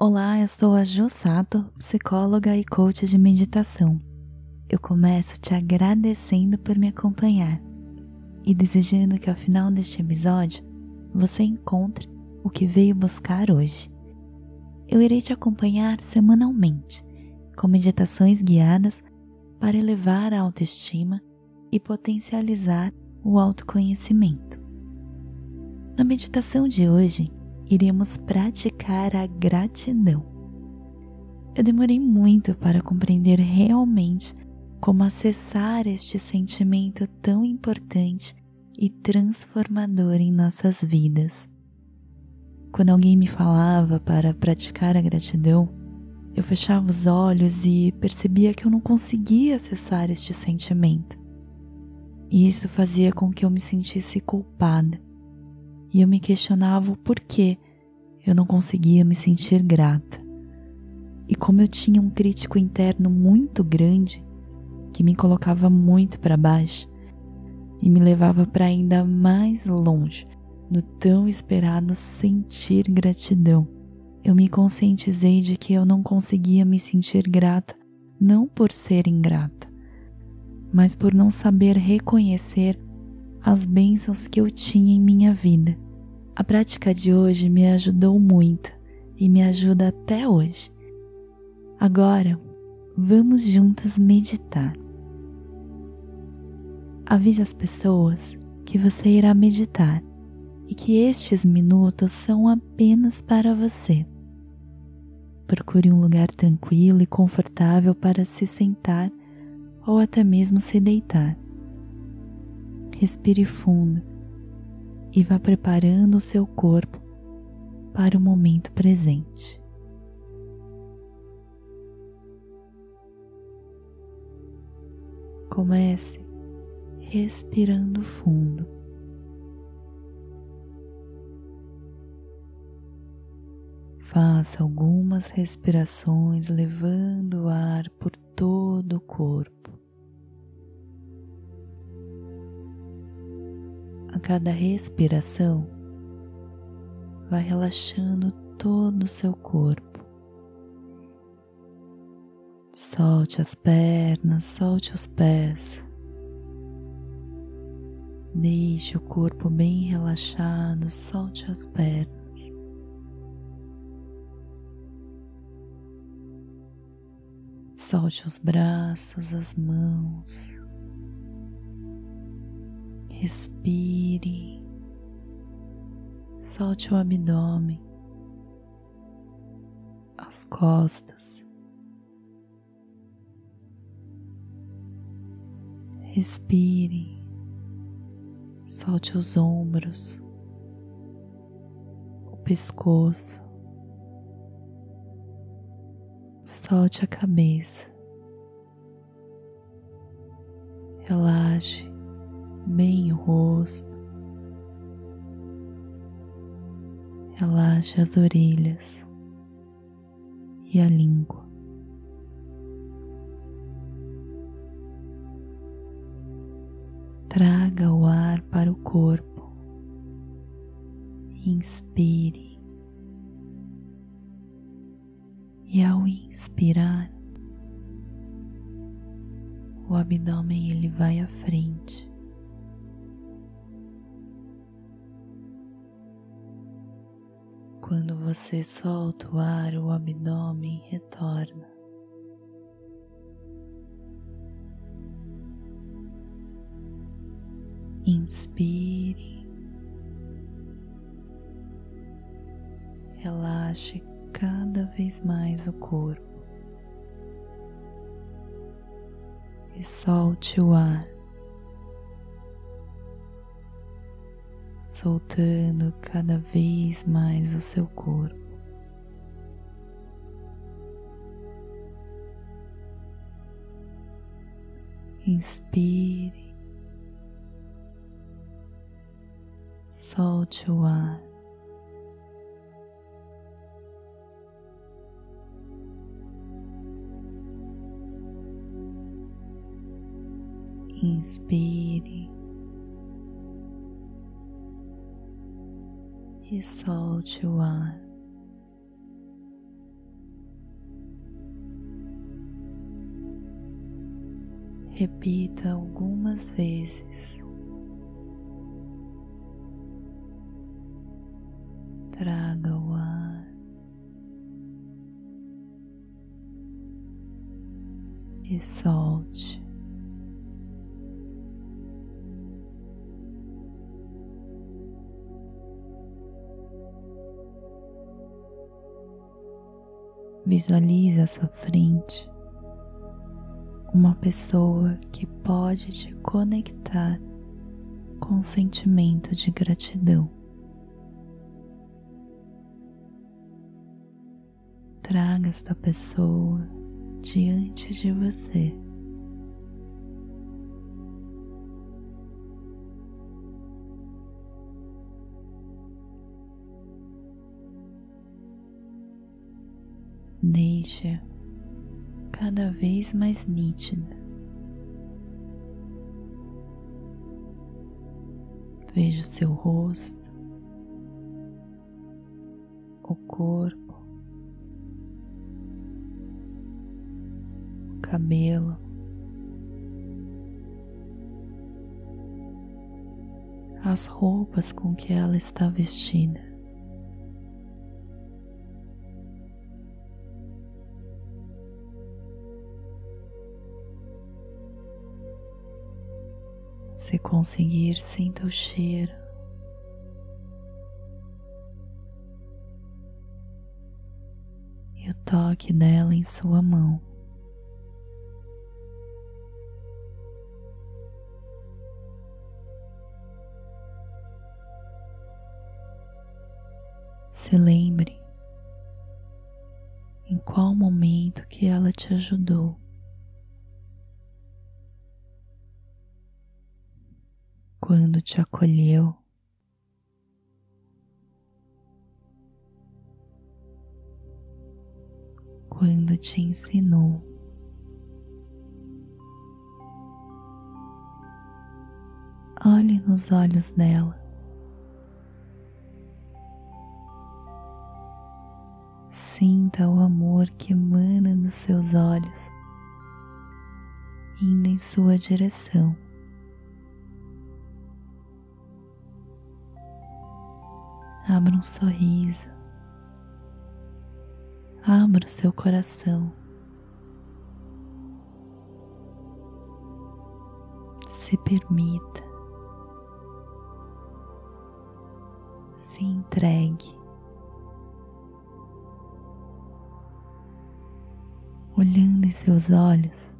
Olá, eu sou a Jo Sato, psicóloga e coach de meditação. Eu começo te agradecendo por me acompanhar e desejando que ao final deste episódio você encontre o que veio buscar hoje. Eu irei te acompanhar semanalmente com meditações guiadas para elevar a autoestima e potencializar o autoconhecimento. Na meditação de hoje, iremos praticar a gratidão. Eu demorei muito para compreender realmente como acessar este sentimento tão importante e transformador em nossas vidas. Quando alguém me falava para praticar a gratidão, eu fechava os olhos e percebia que eu não conseguia acessar este sentimento. E isso fazia com que eu me sentisse culpada e eu me questionava o porquê eu não conseguia me sentir grata. E como eu tinha um crítico interno muito grande, que me colocava muito para baixo e me levava para ainda mais longe no tão esperado sentir gratidão. Eu me conscientizei de que eu não conseguia me sentir grata não por ser ingrata, mas por não saber reconhecer as bênçãos que eu tinha em minha vida. A prática de hoje me ajudou muito e me ajuda até hoje. Agora, vamos juntas meditar. Avise as pessoas que você irá meditar e que estes minutos são apenas para você. Procure um lugar tranquilo e confortável para se sentar ou até mesmo se deitar. Respire fundo e vá preparando o seu corpo para o momento presente. Comece respirando fundo. Faça algumas respirações levando o ar por todo o corpo. Cada respiração, vai relaxando todo o seu corpo. Solte as pernas, solte os pés. Deixe o corpo bem relaxado, solte as pernas. Solte os braços, as mãos. Respire, solte o abdômen, as costas. Respire, solte os ombros, o pescoço, solte a cabeça. Relaxe bem o rosto. Relaxe as orelhas e a língua. Traga o ar para o corpo. Inspire. E ao inspirar, o abdômen ele vai à frente. Quando você solta o ar, o abdômen retorna. Inspire, relaxe cada vez mais o corpo e solte o ar. Soltando cada vez mais o seu corpo. Inspire, solte o ar. Inspire. e solte o ar. Repita algumas vezes. Traga o ar e solte. Visualize à sua frente uma pessoa que pode te conectar com um sentimento de gratidão. Traga esta pessoa diante de você. Deixa cada vez mais nítida. Veja o seu rosto, o corpo, o cabelo. As roupas com que ela está vestida. Se conseguir, sinta o cheiro. E o toque dela em sua mão. Se lembre em qual momento que ela te ajudou. Quando te acolheu. Quando te ensinou. Olhe nos olhos dela. Sinta o amor que emana dos seus olhos, indo em sua direção. Abra um sorriso. Abra o seu coração. Se permita. Se entregue. Olhando em seus olhos,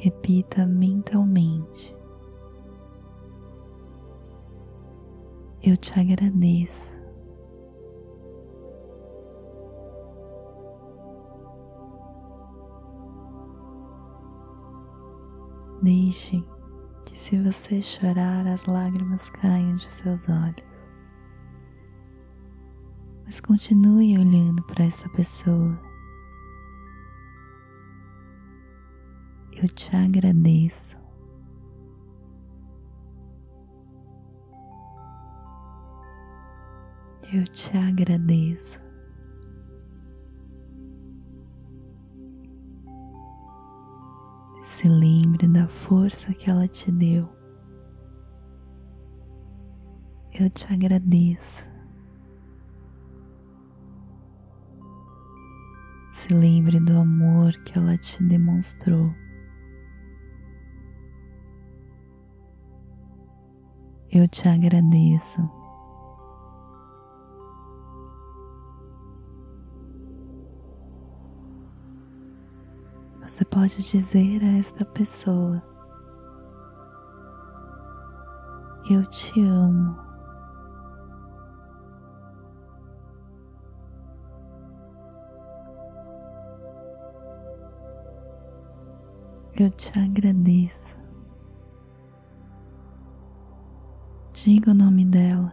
repita mentalmente eu te agradeço. Deixe que, se você chorar, as lágrimas caiam de seus olhos. Mas continue olhando para essa pessoa. Eu te agradeço. Eu te agradeço. Se lembre da força que ela te deu. Eu te agradeço. Se lembre do amor que ela te demonstrou. Eu te agradeço. Pode dizer a esta pessoa: Eu te amo. Eu te agradeço. Diga o nome dela.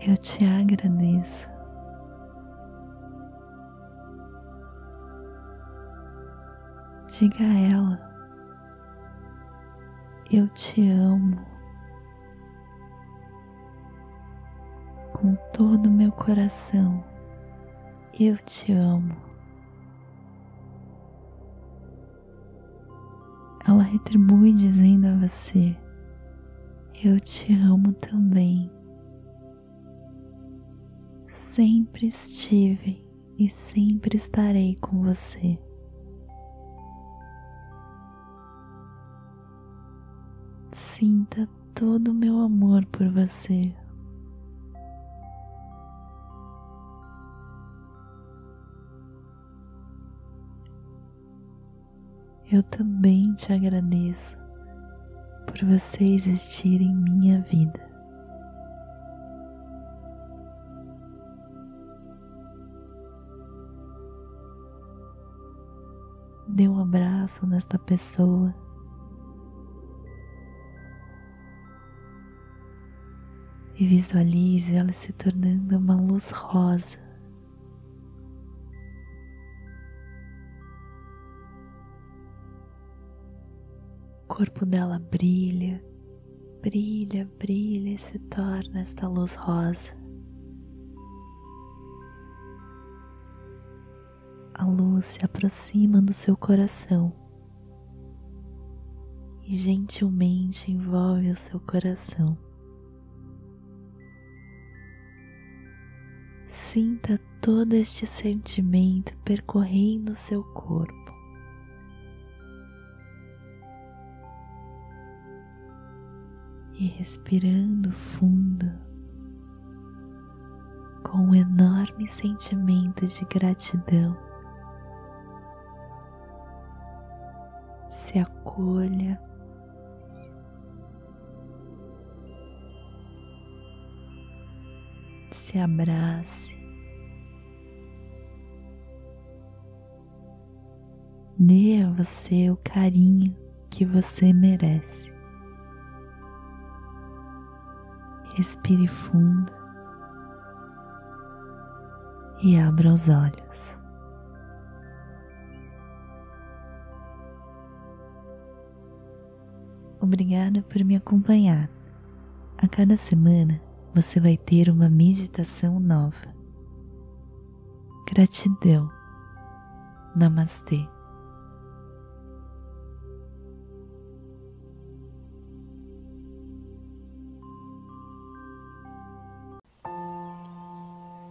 Eu te agradeço. Diga a ela: Eu te amo com todo o meu coração. Eu te amo. ela retribui dizendo a você: Eu te amo também. Sempre estive e sempre estarei com você. Sinta todo o meu amor por você. Eu também te agradeço por você existir em minha vida. Dê um abraço nesta pessoa. E visualize ela se tornando uma luz rosa corpo dela brilha, brilha, brilha e se torna esta luz rosa. A luz se aproxima do seu coração e gentilmente envolve o seu coração. Sinta todo este sentimento percorrendo seu corpo. e respirando fundo, com um enorme sentimento de gratidão. Se acolha. Se abrace. Dê a você o carinho que você merece. Respire fundo e abra os olhos. Obrigada por me acompanhar. A cada semana você vai ter uma meditação nova. Gratidão. Namastê.